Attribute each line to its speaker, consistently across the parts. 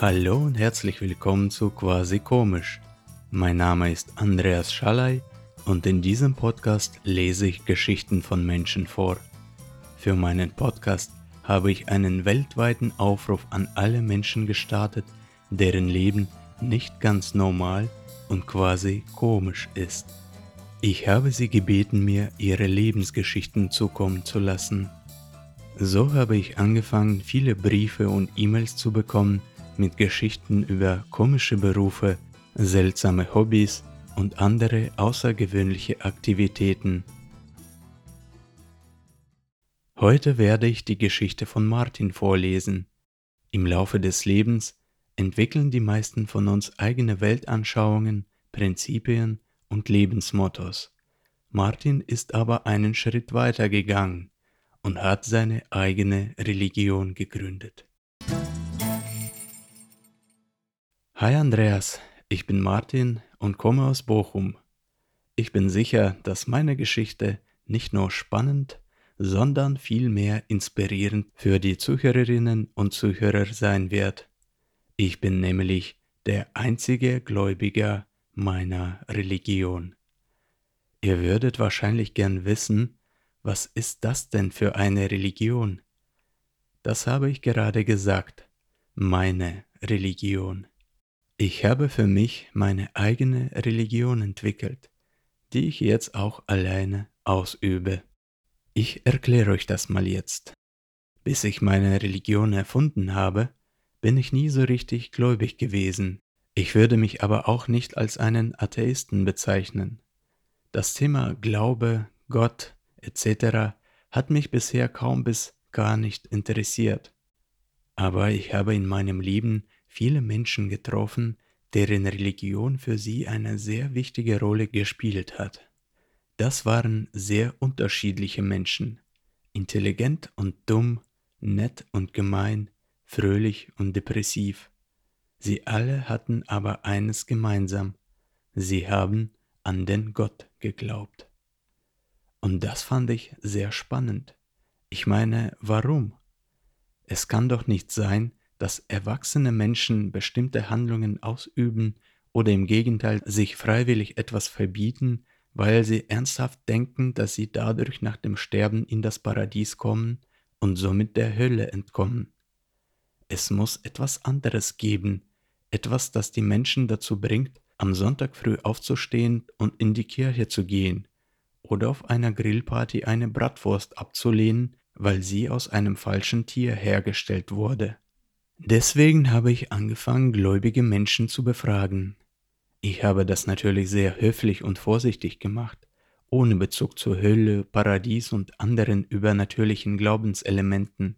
Speaker 1: Hallo und herzlich willkommen zu Quasi Komisch. Mein Name ist Andreas Schalay und in diesem Podcast lese ich Geschichten von Menschen vor. Für meinen Podcast habe ich einen weltweiten Aufruf an alle Menschen gestartet, deren Leben nicht ganz normal und quasi komisch ist. Ich habe sie gebeten, mir ihre Lebensgeschichten zukommen zu lassen. So habe ich angefangen, viele Briefe und E-Mails zu bekommen, mit Geschichten über komische Berufe, seltsame Hobbys und andere außergewöhnliche Aktivitäten. Heute werde ich die Geschichte von Martin vorlesen. Im Laufe des Lebens entwickeln die meisten von uns eigene Weltanschauungen, Prinzipien und Lebensmottos. Martin ist aber einen Schritt weiter gegangen und hat seine eigene Religion gegründet. Hi Andreas, ich bin Martin und komme aus Bochum. Ich bin sicher, dass meine Geschichte nicht nur spannend, sondern vielmehr inspirierend für die Zuhörerinnen und Zuhörer sein wird. Ich bin nämlich der einzige Gläubiger meiner Religion. Ihr würdet wahrscheinlich gern wissen, was ist das denn für eine Religion? Das habe ich gerade gesagt, meine Religion. Ich habe für mich meine eigene Religion entwickelt, die ich jetzt auch alleine ausübe. Ich erkläre euch das mal jetzt. Bis ich meine Religion erfunden habe, bin ich nie so richtig gläubig gewesen. Ich würde mich aber auch nicht als einen Atheisten bezeichnen. Das Thema Glaube, Gott etc. hat mich bisher kaum bis gar nicht interessiert. Aber ich habe in meinem Leben viele Menschen getroffen, deren Religion für sie eine sehr wichtige Rolle gespielt hat. Das waren sehr unterschiedliche Menschen, intelligent und dumm, nett und gemein, fröhlich und depressiv. Sie alle hatten aber eines gemeinsam, sie haben an den Gott geglaubt. Und das fand ich sehr spannend. Ich meine, warum? Es kann doch nicht sein, dass erwachsene Menschen bestimmte Handlungen ausüben oder im Gegenteil sich freiwillig etwas verbieten, weil sie ernsthaft denken, dass sie dadurch nach dem Sterben in das Paradies kommen und somit der Hölle entkommen. Es muss etwas anderes geben, etwas, das die Menschen dazu bringt, am Sonntag früh aufzustehen und in die Kirche zu gehen oder auf einer Grillparty eine Bratwurst abzulehnen, weil sie aus einem falschen Tier hergestellt wurde. Deswegen habe ich angefangen, gläubige Menschen zu befragen. Ich habe das natürlich sehr höflich und vorsichtig gemacht, ohne Bezug zur Hölle, Paradies und anderen übernatürlichen Glaubenselementen.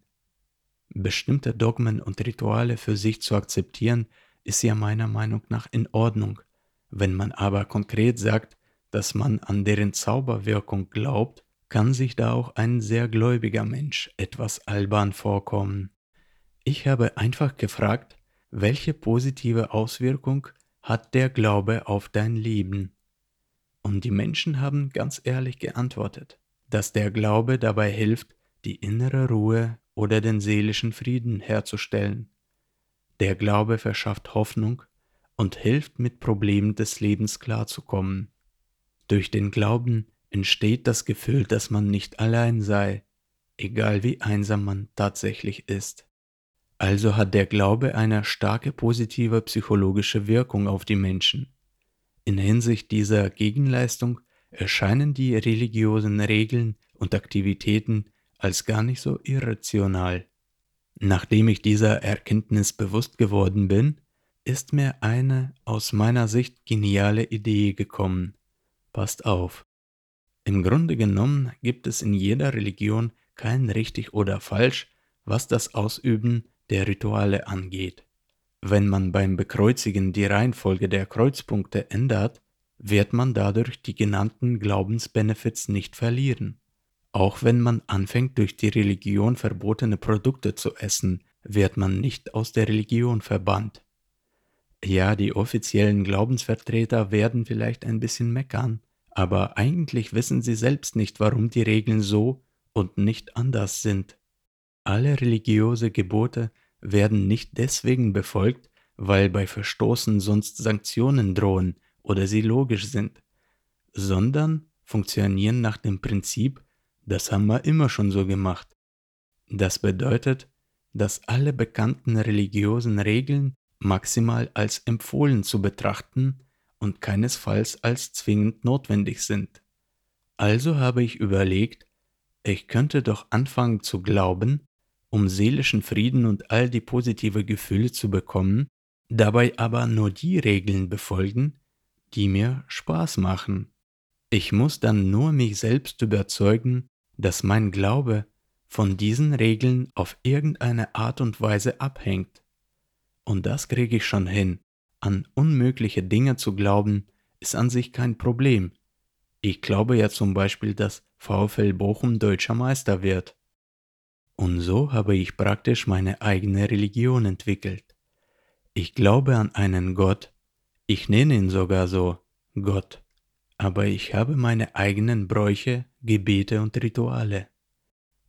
Speaker 1: Bestimmte Dogmen und Rituale für sich zu akzeptieren, ist ja meiner Meinung nach in Ordnung. Wenn man aber konkret sagt, dass man an deren Zauberwirkung glaubt, kann sich da auch ein sehr gläubiger Mensch etwas albern vorkommen. Ich habe einfach gefragt, welche positive Auswirkung hat der Glaube auf dein Leben? Und die Menschen haben ganz ehrlich geantwortet, dass der Glaube dabei hilft, die innere Ruhe oder den seelischen Frieden herzustellen. Der Glaube verschafft Hoffnung und hilft mit Problemen des Lebens klarzukommen. Durch den Glauben entsteht das Gefühl, dass man nicht allein sei, egal wie einsam man tatsächlich ist. Also hat der Glaube eine starke positive psychologische Wirkung auf die Menschen. In Hinsicht dieser Gegenleistung erscheinen die religiösen Regeln und Aktivitäten als gar nicht so irrational. Nachdem ich dieser Erkenntnis bewusst geworden bin, ist mir eine aus meiner Sicht geniale Idee gekommen. Passt auf. Im Grunde genommen gibt es in jeder Religion kein richtig oder falsch, was das Ausüben der Rituale angeht. Wenn man beim Bekreuzigen die Reihenfolge der Kreuzpunkte ändert, wird man dadurch die genannten Glaubensbenefits nicht verlieren. Auch wenn man anfängt, durch die Religion verbotene Produkte zu essen, wird man nicht aus der Religion verbannt. Ja, die offiziellen Glaubensvertreter werden vielleicht ein bisschen meckern, aber eigentlich wissen sie selbst nicht, warum die Regeln so und nicht anders sind. Alle religiöse Gebote werden nicht deswegen befolgt, weil bei Verstoßen sonst Sanktionen drohen oder sie logisch sind, sondern funktionieren nach dem Prinzip, das haben wir immer schon so gemacht. Das bedeutet, dass alle bekannten religiösen Regeln maximal als empfohlen zu betrachten und keinesfalls als zwingend notwendig sind. Also habe ich überlegt, ich könnte doch anfangen zu glauben, um seelischen Frieden und all die positive Gefühle zu bekommen, dabei aber nur die Regeln befolgen, die mir Spaß machen. Ich muss dann nur mich selbst überzeugen, dass mein Glaube von diesen Regeln auf irgendeine Art und Weise abhängt. Und das kriege ich schon hin. An unmögliche Dinge zu glauben, ist an sich kein Problem. Ich glaube ja zum Beispiel, dass VfL Bochum deutscher Meister wird. Und so habe ich praktisch meine eigene Religion entwickelt. Ich glaube an einen Gott, ich nenne ihn sogar so Gott, aber ich habe meine eigenen Bräuche, Gebete und Rituale.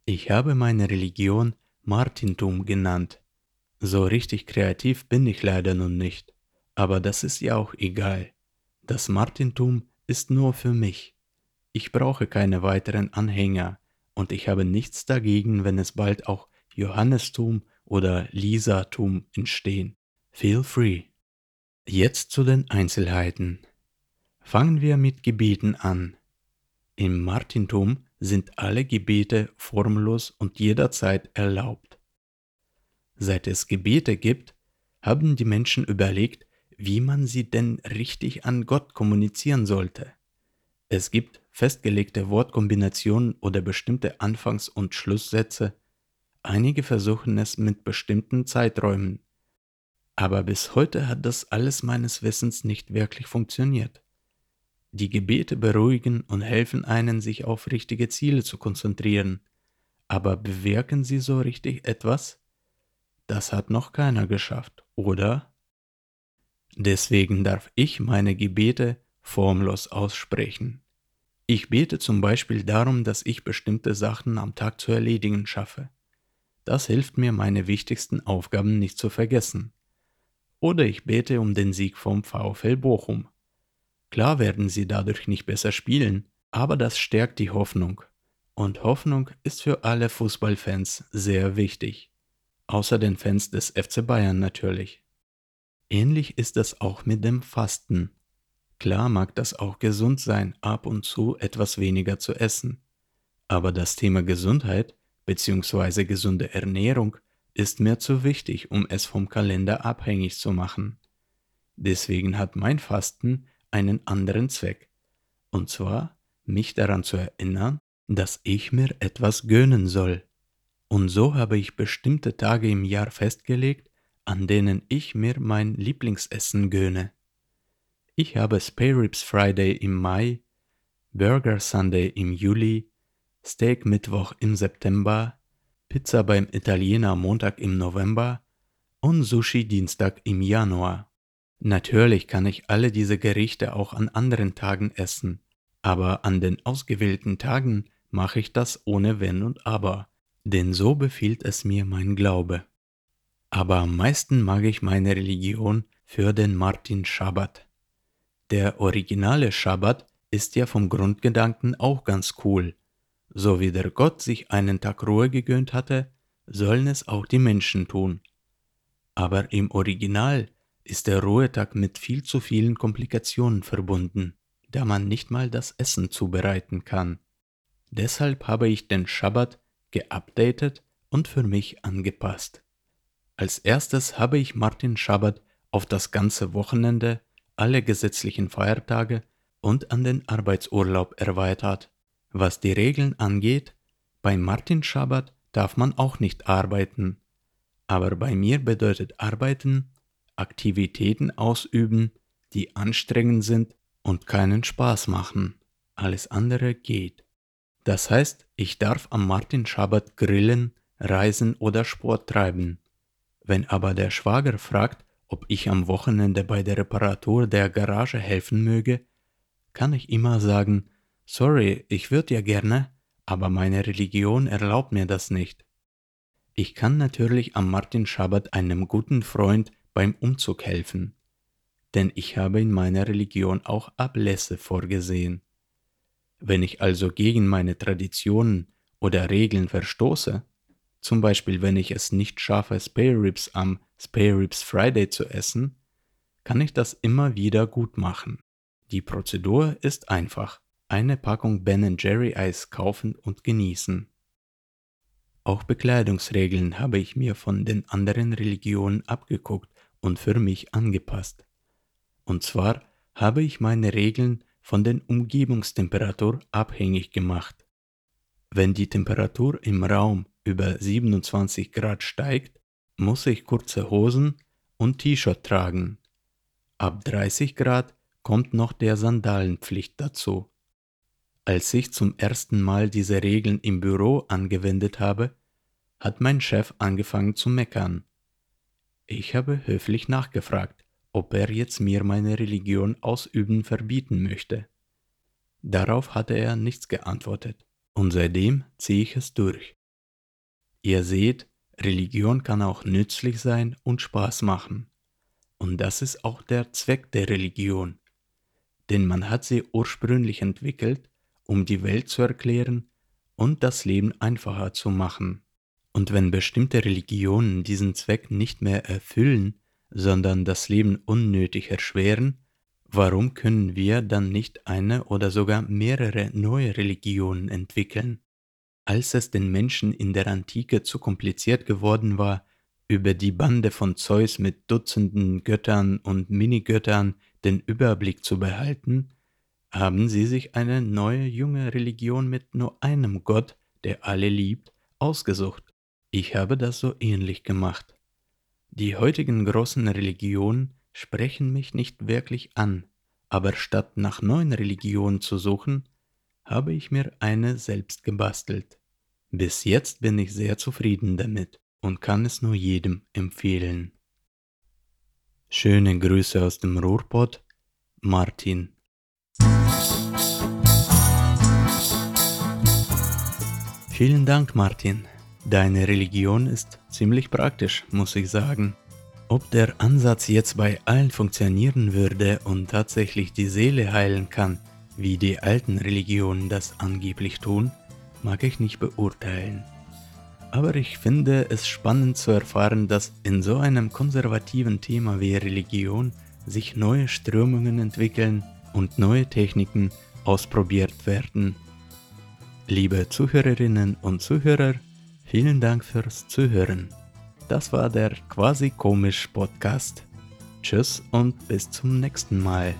Speaker 1: Ich habe meine Religion Martintum genannt. So richtig kreativ bin ich leider nun nicht, aber das ist ja auch egal. Das Martintum ist nur für mich. Ich brauche keine weiteren Anhänger und ich habe nichts dagegen, wenn es bald auch Johannestum oder Lisatum entstehen. Feel free. Jetzt zu den Einzelheiten. Fangen wir mit Gebeten an. Im Martintum sind alle Gebete formlos und jederzeit erlaubt. Seit es Gebete gibt, haben die Menschen überlegt, wie man sie denn richtig an Gott kommunizieren sollte. Es gibt festgelegte Wortkombinationen oder bestimmte Anfangs- und Schlusssätze. Einige versuchen es mit bestimmten Zeiträumen. Aber bis heute hat das alles meines Wissens nicht wirklich funktioniert. Die Gebete beruhigen und helfen einen, sich auf richtige Ziele zu konzentrieren. Aber bewirken sie so richtig etwas? Das hat noch keiner geschafft, oder? Deswegen darf ich meine Gebete formlos aussprechen. Ich bete zum Beispiel darum, dass ich bestimmte Sachen am Tag zu erledigen schaffe. Das hilft mir, meine wichtigsten Aufgaben nicht zu vergessen. Oder ich bete um den Sieg vom VfL Bochum. Klar werden sie dadurch nicht besser spielen, aber das stärkt die Hoffnung. Und Hoffnung ist für alle Fußballfans sehr wichtig. Außer den Fans des FC Bayern natürlich. Ähnlich ist es auch mit dem Fasten. Klar mag das auch gesund sein, ab und zu etwas weniger zu essen. Aber das Thema Gesundheit bzw. gesunde Ernährung ist mir zu wichtig, um es vom Kalender abhängig zu machen. Deswegen hat mein Fasten einen anderen Zweck. Und zwar, mich daran zu erinnern, dass ich mir etwas gönnen soll. Und so habe ich bestimmte Tage im Jahr festgelegt, an denen ich mir mein Lieblingsessen gönne. Ich habe Spare Ribs Friday im Mai, Burger Sunday im Juli, Steak Mittwoch im September, Pizza beim Italiener Montag im November und Sushi Dienstag im Januar. Natürlich kann ich alle diese Gerichte auch an anderen Tagen essen, aber an den ausgewählten Tagen mache ich das ohne Wenn und Aber, denn so befiehlt es mir mein Glaube. Aber am meisten mag ich meine Religion für den Martin Schabbat. Der originale Schabbat ist ja vom Grundgedanken auch ganz cool. So wie der Gott sich einen Tag Ruhe gegönnt hatte, sollen es auch die Menschen tun. Aber im Original ist der Ruhetag mit viel zu vielen Komplikationen verbunden, da man nicht mal das Essen zubereiten kann. Deshalb habe ich den Schabbat geupdatet und für mich angepasst. Als erstes habe ich Martin Schabbat auf das ganze Wochenende, alle gesetzlichen Feiertage und an den Arbeitsurlaub erweitert. Was die Regeln angeht, bei Martin Schabbat darf man auch nicht arbeiten. Aber bei mir bedeutet arbeiten Aktivitäten ausüben, die anstrengend sind und keinen Spaß machen. Alles andere geht. Das heißt, ich darf am Martin Schabbat grillen, reisen oder Sport treiben. Wenn aber der Schwager fragt, ob ich am Wochenende bei der Reparatur der Garage helfen möge, kann ich immer sagen, sorry, ich würde ja gerne, aber meine Religion erlaubt mir das nicht. Ich kann natürlich am Martin Schabbat einem guten Freund beim Umzug helfen, denn ich habe in meiner Religion auch Ablässe vorgesehen. Wenn ich also gegen meine Traditionen oder Regeln verstoße, zum Beispiel wenn ich es nicht schaffe, Spare Ribs am Spare Ribs Friday zu essen, kann ich das immer wieder gut machen. Die Prozedur ist einfach. Eine Packung Ben Jerry Eis kaufen und genießen. Auch Bekleidungsregeln habe ich mir von den anderen Religionen abgeguckt und für mich angepasst. Und zwar habe ich meine Regeln von den Umgebungstemperatur abhängig gemacht. Wenn die Temperatur im Raum über 27 Grad steigt, muss ich kurze Hosen und T-Shirt tragen. Ab 30 Grad kommt noch der Sandalenpflicht dazu. Als ich zum ersten Mal diese Regeln im Büro angewendet habe, hat mein Chef angefangen zu meckern. Ich habe höflich nachgefragt, ob er jetzt mir meine Religion ausüben verbieten möchte. Darauf hatte er nichts geantwortet, und seitdem ziehe ich es durch. Ihr seht, Religion kann auch nützlich sein und Spaß machen. Und das ist auch der Zweck der Religion. Denn man hat sie ursprünglich entwickelt, um die Welt zu erklären und das Leben einfacher zu machen. Und wenn bestimmte Religionen diesen Zweck nicht mehr erfüllen, sondern das Leben unnötig erschweren, warum können wir dann nicht eine oder sogar mehrere neue Religionen entwickeln? Als es den Menschen in der Antike zu kompliziert geworden war, über die Bande von Zeus mit Dutzenden Göttern und Minigöttern den Überblick zu behalten, haben sie sich eine neue junge Religion mit nur einem Gott, der alle liebt, ausgesucht. Ich habe das so ähnlich gemacht. Die heutigen großen Religionen sprechen mich nicht wirklich an, aber statt nach neuen Religionen zu suchen, habe ich mir eine selbst gebastelt. Bis jetzt bin ich sehr zufrieden damit und kann es nur jedem empfehlen. Schöne Grüße aus dem Ruhrpott, Martin. Vielen Dank, Martin. Deine Religion ist ziemlich praktisch, muss ich sagen. Ob der Ansatz jetzt bei allen funktionieren würde und tatsächlich die Seele heilen kann, wie die alten Religionen das angeblich tun, mag ich nicht beurteilen. Aber ich finde es spannend zu erfahren, dass in so einem konservativen Thema wie Religion sich neue Strömungen entwickeln und neue Techniken ausprobiert werden. Liebe Zuhörerinnen und Zuhörer, Vielen Dank fürs Zuhören. Das war der quasi komisch Podcast. Tschüss und bis zum nächsten Mal.